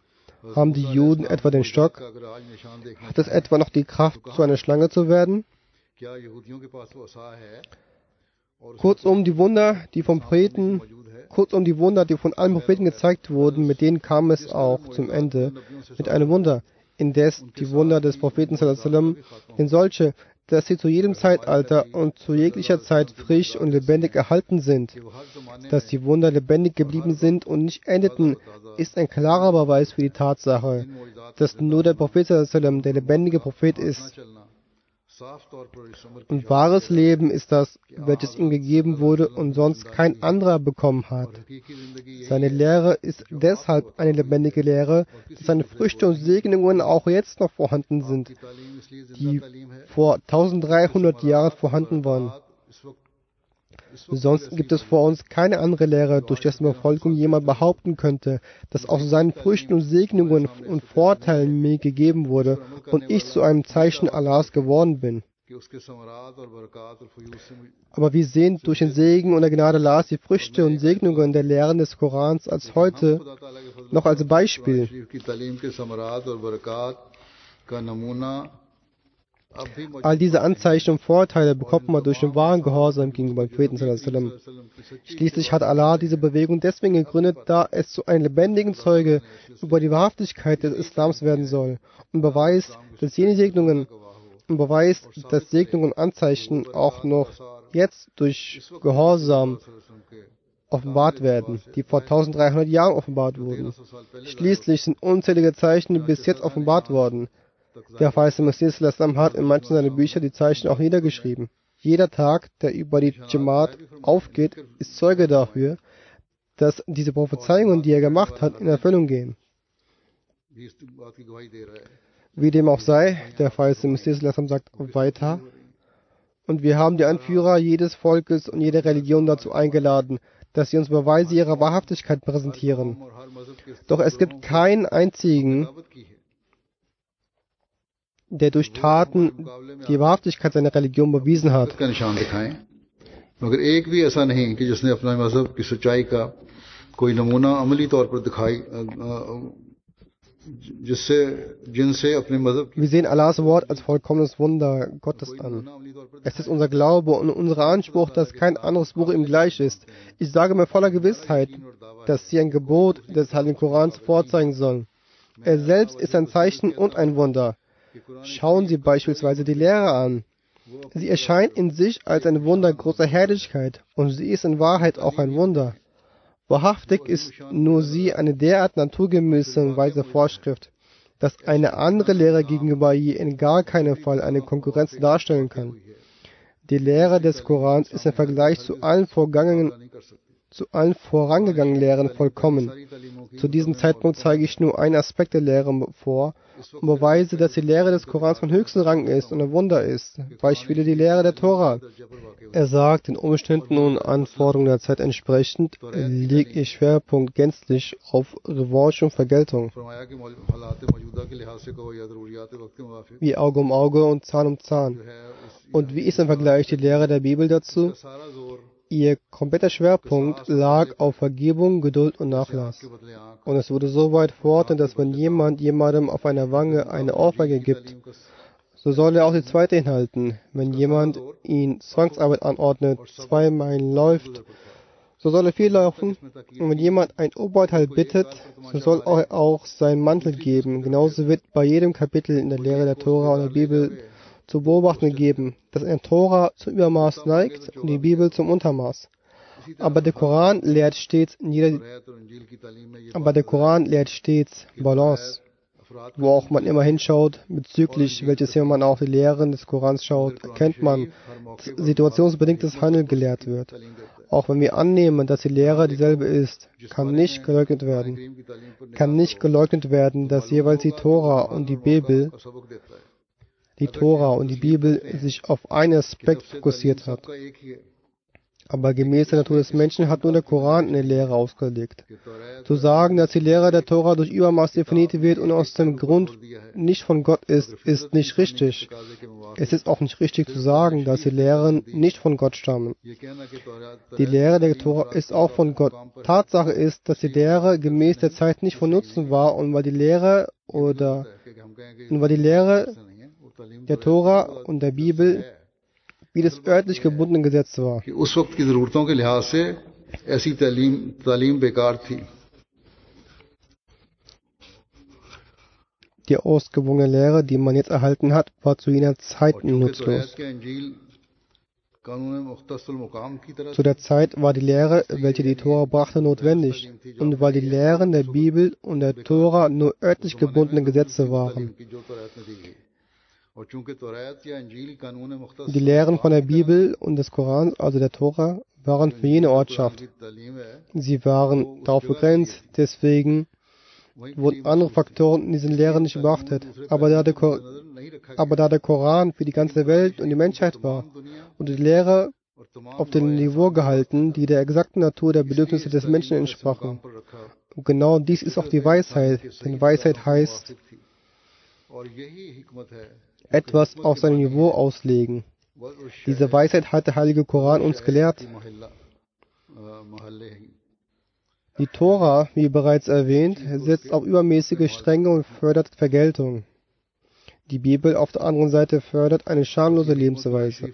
Haben die Juden etwa den Stock? Hat es etwa noch die Kraft, zu einer Schlange zu werden? Kurzum, die Wunder, die vom Propheten, kurzum die Wunder, die von allen Propheten gezeigt wurden, mit denen kam es auch zum Ende mit einem Wunder. Indes die Wunder des Propheten sallam, sind solche, dass sie zu jedem Zeitalter und zu jeglicher Zeit frisch und lebendig erhalten sind. Dass die Wunder lebendig geblieben sind und nicht endeten, ist ein klarer Beweis für die Tatsache, dass nur der Prophet der lebendige Prophet ist. Und wahres Leben ist das, welches ihm gegeben wurde und sonst kein anderer bekommen hat. Seine Lehre ist deshalb eine lebendige Lehre, dass seine Früchte und Segnungen auch jetzt noch vorhanden sind, die vor 1300 Jahren vorhanden waren. Sonst gibt es vor uns keine andere Lehre, durch dessen Befolgung jemand behaupten könnte, dass aus seinen Früchten und Segnungen und Vorteilen mir gegeben wurde und ich zu einem Zeichen Allahs geworden bin. Aber wir sehen durch den Segen und der Gnade Allahs die Früchte und Segnungen der Lehren des Korans als heute noch als Beispiel. All diese Anzeichen und Vorteile bekommt man durch den wahren Gehorsam gegenüber dem Propheten. Schließlich hat Allah diese Bewegung deswegen gegründet, da es zu einem lebendigen Zeuge über die Wahrhaftigkeit des Islams werden soll und beweist, dass jene Segnungen und beweist, dass Segnungen und Anzeichen auch noch jetzt durch Gehorsam offenbart werden, die vor 1300 Jahren offenbart wurden. Schließlich sind unzählige Zeichen bis jetzt offenbart worden. Der weiße Messias hat in manchen seiner Bücher die Zeichen auch niedergeschrieben. Jeder Tag, der über die Jamaat aufgeht, ist Zeuge dafür, dass diese Prophezeiungen, die er gemacht hat, in Erfüllung gehen. Wie dem auch sei, der weiße Messias sagt weiter, und wir haben die Anführer jedes Volkes und jeder Religion dazu eingeladen, dass sie uns Beweise ihrer Wahrhaftigkeit präsentieren. Doch es gibt keinen einzigen, der durch Taten die Wahrhaftigkeit seiner Religion bewiesen hat. Wir sehen Allahs Wort als vollkommenes Wunder Gottes an. Es ist unser Glaube und unser Anspruch, dass kein anderes Buch ihm gleich ist. Ich sage mir voller Gewissheit, dass sie ein Gebot des Heiligen Korans vorzeigen sollen. Er selbst ist ein Zeichen und ein Wunder. Schauen Sie beispielsweise die Lehre an. Sie erscheint in sich als ein Wunder großer Herrlichkeit und sie ist in Wahrheit auch ein Wunder. Wahrhaftig ist nur sie eine derart naturgemäße und weise Vorschrift, dass eine andere Lehre gegenüber ihr in gar keinem Fall eine Konkurrenz darstellen kann. Die Lehre des Korans ist im Vergleich zu allen vorgangenen zu allen vorangegangenen Lehren vollkommen. Zu diesem Zeitpunkt zeige ich nur einen Aspekt der Lehre vor und beweise, dass die Lehre des Korans von höchstem Rang ist und ein Wunder ist. Beispiele die Lehre der Tora. Er sagt, den Umständen und Anforderungen der Zeit entsprechend lege ich Schwerpunkt gänzlich auf Revanche und Vergeltung. Wie Auge um Auge und Zahn um Zahn. Und wie ist im Vergleich die Lehre der Bibel dazu? Ihr kompletter Schwerpunkt lag auf Vergebung, Geduld und Nachlass. Und es wurde so weit fort, dass wenn jemand jemandem auf einer Wange eine Ohrfeige gibt, so soll er auch die zweite hinhalten. Wenn jemand ihn Zwangsarbeit anordnet, zwei Meilen läuft, so soll er viel laufen. Und wenn jemand ein Oberteil bittet, so soll er auch seinen Mantel geben. Genauso wird bei jedem Kapitel in der Lehre der Tora und der Bibel zu beobachten gegeben, dass ein Tora zum Übermaß neigt und die Bibel zum Untermaß. Aber der Koran lehrt stets jeder, aber der Koran lehrt stets Balance. wo auch man immer hinschaut, bezüglich welches Thema man auf die Lehren des Korans schaut, erkennt man, dass situationsbedingtes Handeln gelehrt wird. Auch wenn wir annehmen, dass die Lehre dieselbe ist, kann nicht geleugnet werden. Kann nicht geleugnet werden, dass jeweils die Tora und die Bibel, die Tora und die Bibel sich auf einen Aspekt fokussiert hat. Aber gemäß der Natur des Menschen hat nur der Koran eine Lehre ausgelegt. Zu sagen, dass die Lehre der Tora durch Übermaß definiert wird und aus dem Grund nicht von Gott ist, ist nicht richtig. Es ist auch nicht richtig zu sagen, dass die Lehren nicht von Gott stammen. Die Lehre der Tora ist auch von Gott. Tatsache ist, dass die Lehre gemäß der Zeit nicht von Nutzen war und weil die Lehre oder und weil die Lehre der Tora und der Bibel, wie das örtlich gebundene Gesetz war. Die ausgewogene Lehre, die man jetzt erhalten hat, war zu jener Zeit nutzlos. Zu der Zeit war die Lehre, welche die Tora brachte, notwendig. Und weil die Lehren der Bibel und der Tora nur örtlich gebundene Gesetze waren. Die Lehren von der Bibel und des Korans, also der Tora, waren für jene Ortschaft. Sie waren darauf begrenzt, deswegen wurden andere Faktoren in diesen Lehren nicht beachtet. Aber da, der aber da der Koran für die ganze Welt und die Menschheit war und die Lehre auf dem Niveau gehalten, die der exakten Natur der Bedürfnisse des Menschen entsprachen. Und genau dies ist auch die Weisheit, denn Weisheit heißt, etwas auf seinem Niveau auslegen. Diese Weisheit hat der Heilige Koran uns gelehrt. Die Tora, wie bereits erwähnt, setzt auf übermäßige Strenge und fördert Vergeltung. Die Bibel auf der anderen Seite fördert eine schamlose Lebensweise.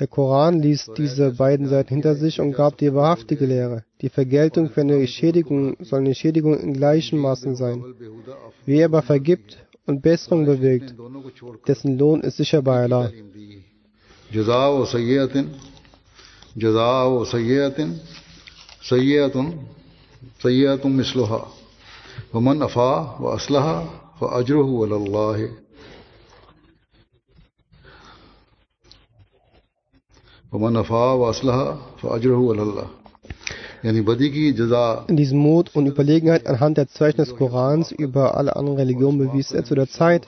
Der Koran ließ diese beiden Seiten hinter sich und gab die wahrhaftige Lehre. Die Vergeltung für eine Schädigung soll eine Schädigung in gleichem Maßen sein. Wer aber vergibt und Besserung bewirkt, dessen Lohn ist sicher bei Allah. ومن أفاء وأصلح فأجره على الله ومن أفاء وأصلح فأجره على الله In diesem Mut und Überlegenheit anhand der Zeichen des Korans über alle anderen Religionen bewies er zu der Zeit,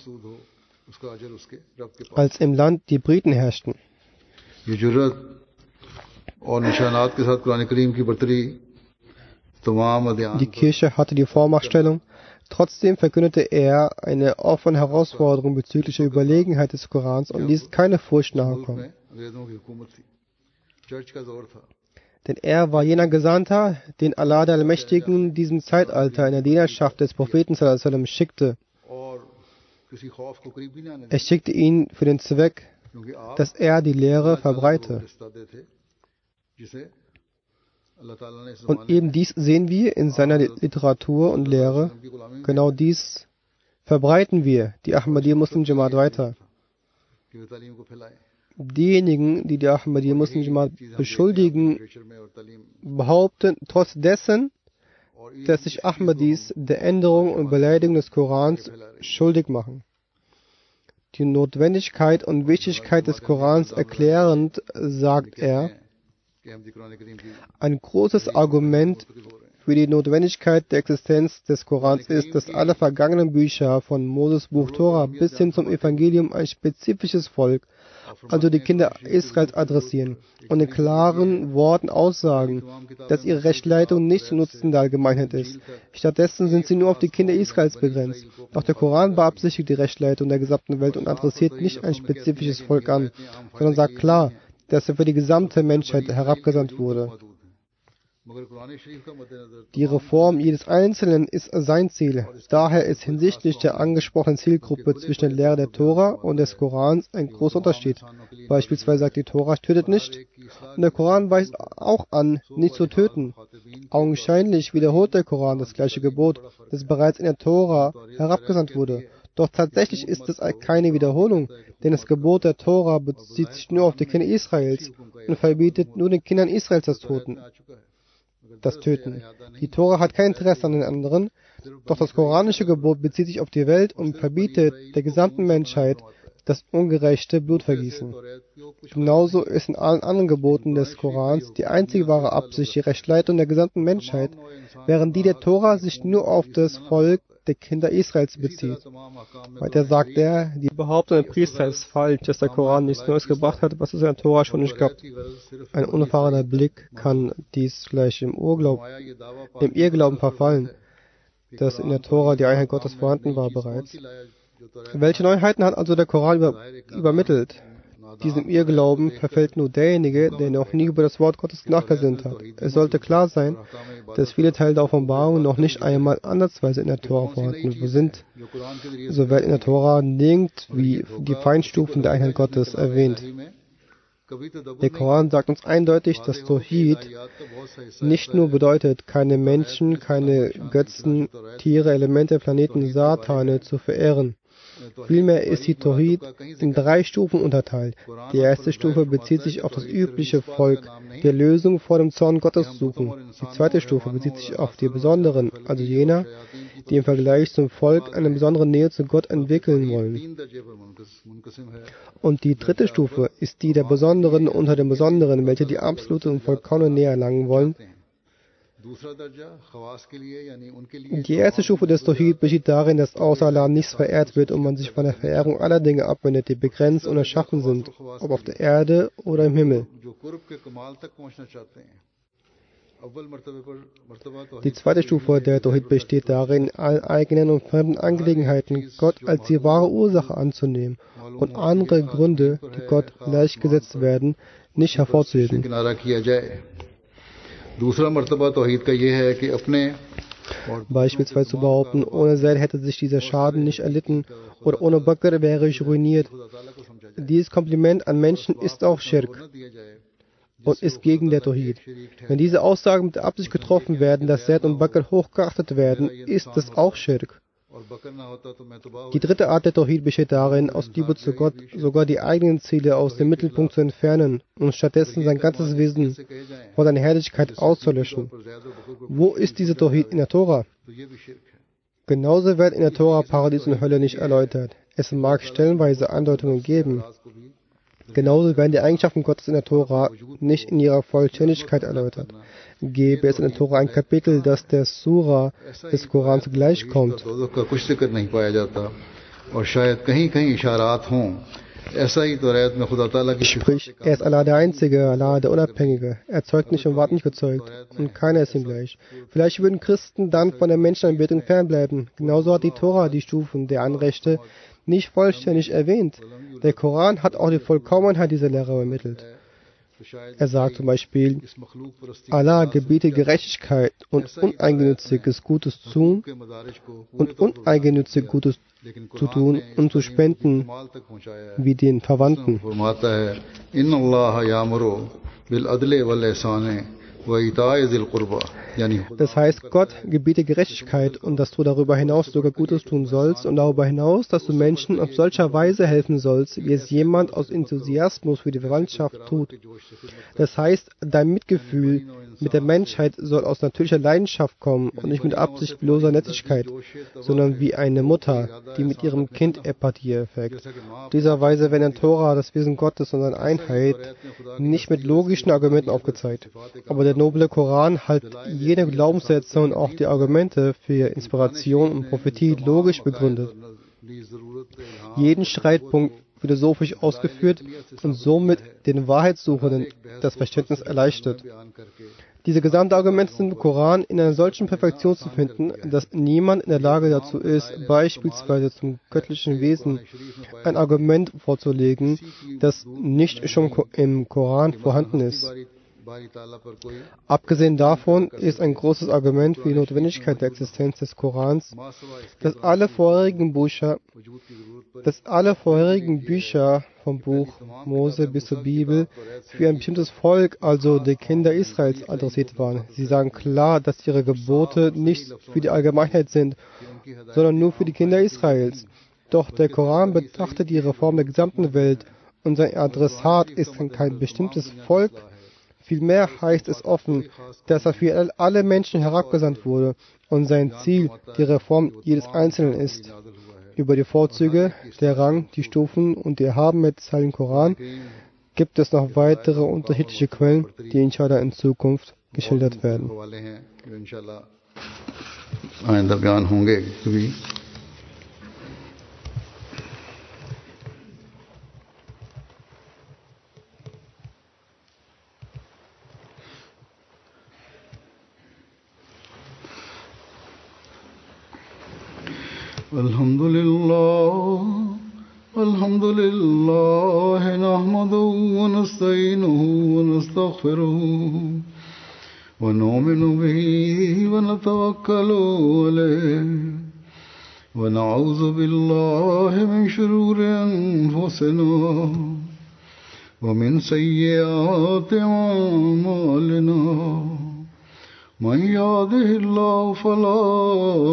als im Land die Briten herrschten. Die Kirche hatte die Vormachtstellung. Trotzdem verkündete er eine offene Herausforderung bezüglich der Überlegenheit des Korans und ließ keine Furcht nachkommen. Denn er war jener Gesandter, den Allah der Allmächtigen diesem Zeitalter in der Dienerschaft des Propheten sallam, schickte. Er schickte ihn für den Zweck, dass er die Lehre verbreite. Und eben dies sehen wir in seiner Literatur und Lehre. Genau dies verbreiten wir, die Ahmadiyya Muslim Jamaat, weiter diejenigen, die die Ahmadiyya Muslimjamaat beschuldigen, behaupten, trotz dessen, dass sich Ahmadis der Änderung und Beleidigung des Korans schuldig machen. Die Notwendigkeit und Wichtigkeit des Korans erklärend sagt er, ein großes Argument für die Notwendigkeit der Existenz des Korans ist, dass alle vergangenen Bücher von Moses Buch Torah bis hin zum Evangelium ein spezifisches Volk also die Kinder Israels, adressieren und in klaren Worten aussagen, dass ihre Rechtleitung nicht zu Nutzen der Allgemeinheit ist. Stattdessen sind sie nur auf die Kinder Israels begrenzt. Doch der Koran beabsichtigt die Rechtleitung der gesamten Welt und adressiert nicht ein spezifisches Volk an, sondern sagt klar, dass er für die gesamte Menschheit herabgesandt wurde. Die Reform jedes Einzelnen ist sein Ziel. Daher ist hinsichtlich der angesprochenen Zielgruppe zwischen der Lehre der Tora und des Korans ein großer Unterschied. Beispielsweise sagt die Tora, tötet nicht. Und der Koran weist auch an, nicht zu töten. Augenscheinlich wiederholt der Koran das gleiche Gebot, das bereits in der Tora herabgesandt wurde. Doch tatsächlich ist es keine Wiederholung, denn das Gebot der Tora bezieht sich nur auf die Kinder Israels und verbietet nur den Kindern Israels das Toten das Töten. Die Tora hat kein Interesse an den anderen, Doch das koranische Gebot bezieht sich auf die Welt und verbietet der gesamten Menschheit das ungerechte Blutvergießen. Genauso ist in allen anderen Geboten des Korans die einzige wahre Absicht die Rechtleitung der gesamten Menschheit, während die der Tora sich nur auf das Volk der Kinder Israels bezieht. Weiter sagt er, die Behauptung der Priester ist falsch, dass der Koran nichts Neues gebracht hat, was es in der Tora schon nicht gab. Ein unerfahrener Blick kann dies vielleicht im Urglaub, im Irrglauben verfallen, dass in der Tora die Einheit Gottes vorhanden war bereits. Welche Neuheiten hat also der Koran über, übermittelt? Diesem Irrglauben verfällt nur derjenige, der noch nie über das Wort Gottes nachgesinnt hat. Es sollte klar sein, dass viele Teile der Offenbarung noch nicht einmal andersweise in der Tora vorhanden sind. So wird in der Tora nirgendwie die Feinstufen der Einheit Gottes erwähnt. Der Koran sagt uns eindeutig, dass Tawhid nicht nur bedeutet, keine Menschen, keine Götzen, Tiere, Elemente, Planeten, Satane zu verehren. Vielmehr ist die Tawhid in drei Stufen unterteilt. Die erste Stufe bezieht sich auf das übliche Volk, die Lösung vor dem Zorn Gottes suchen. Die zweite Stufe bezieht sich auf die Besonderen, also jener, die im Vergleich zum Volk eine besondere Nähe zu Gott entwickeln wollen. Und die dritte Stufe ist die der Besonderen unter den Besonderen, welche die absolute und vollkommene Nähe erlangen wollen. Die erste Stufe des Tawhid besteht darin, dass außer Allah nichts verehrt wird und man sich von der Verehrung aller Dinge abwendet, die begrenzt und erschaffen sind, ob auf der Erde oder im Himmel. Die zweite Stufe der Tawhid besteht darin, allen eigenen und fremden Angelegenheiten Gott als die wahre Ursache anzunehmen und andere Gründe, die Gott gleichgesetzt werden, nicht hervorzuheben. Beispielsweise zu behaupten, ohne Zaid hätte sich dieser Schaden nicht erlitten oder ohne Bakr wäre ich ruiniert. Dieses Kompliment an Menschen ist auch Schirk und ist gegen der Tawhid. Wenn diese Aussagen mit der Absicht getroffen werden, dass Zaid und Bakr hochgeachtet werden, ist das auch Schirk. Die dritte Art der Tawhid besteht darin, aus Liebe zu Gott sogar die eigenen Ziele aus dem Mittelpunkt zu entfernen und stattdessen sein ganzes Wesen vor seiner Herrlichkeit auszulöschen. Wo ist diese Tawhid in der Tora? Genauso wird in der Tora Paradies und Hölle nicht erläutert. Es mag stellenweise Andeutungen geben. Genauso werden die Eigenschaften Gottes in der Tora nicht in ihrer Vollständigkeit erläutert gäbe es in der Tora ein Kapitel, das der Sura des Korans gleichkommt. Sprich, er ist Allah der Einzige, Allah der Unabhängige. Er zeugt nicht und wird nicht gezeugt. Und keiner ist ihm gleich. Vielleicht würden Christen dann von der Menschenanbetung fernbleiben. Genauso hat die Tora die Stufen der Anrechte nicht vollständig erwähnt. Der Koran hat auch die Vollkommenheit dieser Lehre übermittelt. Er sagt zum Beispiel, Allah gebietet Gerechtigkeit und uneigenütziges Gutes tun und uneigennützig Gutes zu tun und zu spenden wie den Verwandten. Das heißt, Gott gebietet Gerechtigkeit und dass du darüber hinaus sogar Gutes tun sollst und darüber hinaus, dass du Menschen auf solcher Weise helfen sollst, wie es jemand aus Enthusiasmus für die Verwandtschaft tut. Das heißt, dein Mitgefühl mit der Menschheit soll aus natürlicher Leidenschaft kommen und nicht mit absichtloser Nettigkeit, sondern wie eine Mutter, die mit ihrem Kind Empathie. Auf dieser Weise wird in Tora das Wesen Gottes und seine Einheit nicht mit logischen Argumenten aufgezeigt. Aber der noble Koran hat jede Glaubenssätze und auch die Argumente für Inspiration und Prophetie logisch begründet. Jeden Streitpunkt philosophisch ausgeführt und somit den Wahrheitssuchenden das Verständnis erleichtert. Diese gesamten Argumente sind im Koran in einer solchen Perfektion zu finden, dass niemand in der Lage dazu ist, beispielsweise zum göttlichen Wesen ein Argument vorzulegen, das nicht schon im Koran vorhanden ist. Abgesehen davon ist ein großes Argument für die Notwendigkeit der Existenz des Korans, dass alle vorherigen Bücher, dass alle vorherigen Bücher vom Buch Mose bis zur Bibel für ein bestimmtes Volk, also die Kinder Israels, adressiert waren. Sie sagen klar, dass ihre Gebote nicht für die Allgemeinheit sind, sondern nur für die Kinder Israels. Doch der Koran betrachtet die Reform der gesamten Welt und sein Adressat ist kein bestimmtes Volk, Vielmehr heißt es offen, dass er für alle Menschen herabgesandt wurde und sein Ziel die Reform jedes Einzelnen ist. Über die Vorzüge, der Rang, die Stufen und die Erhabenheit des Heiligen Koran gibt es noch weitere unterschiedliche Quellen, die inshallah in Zukunft geschildert werden. ونتوكل عليه. ونعوذ بالله من شرور أنفسنا ومن سيئات أعمالنا. من يهده الله فلا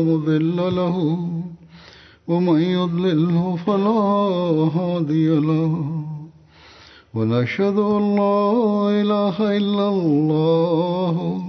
مضل له ومن يضلله فلا هادي له. ونشهد أن لا إله إلا الله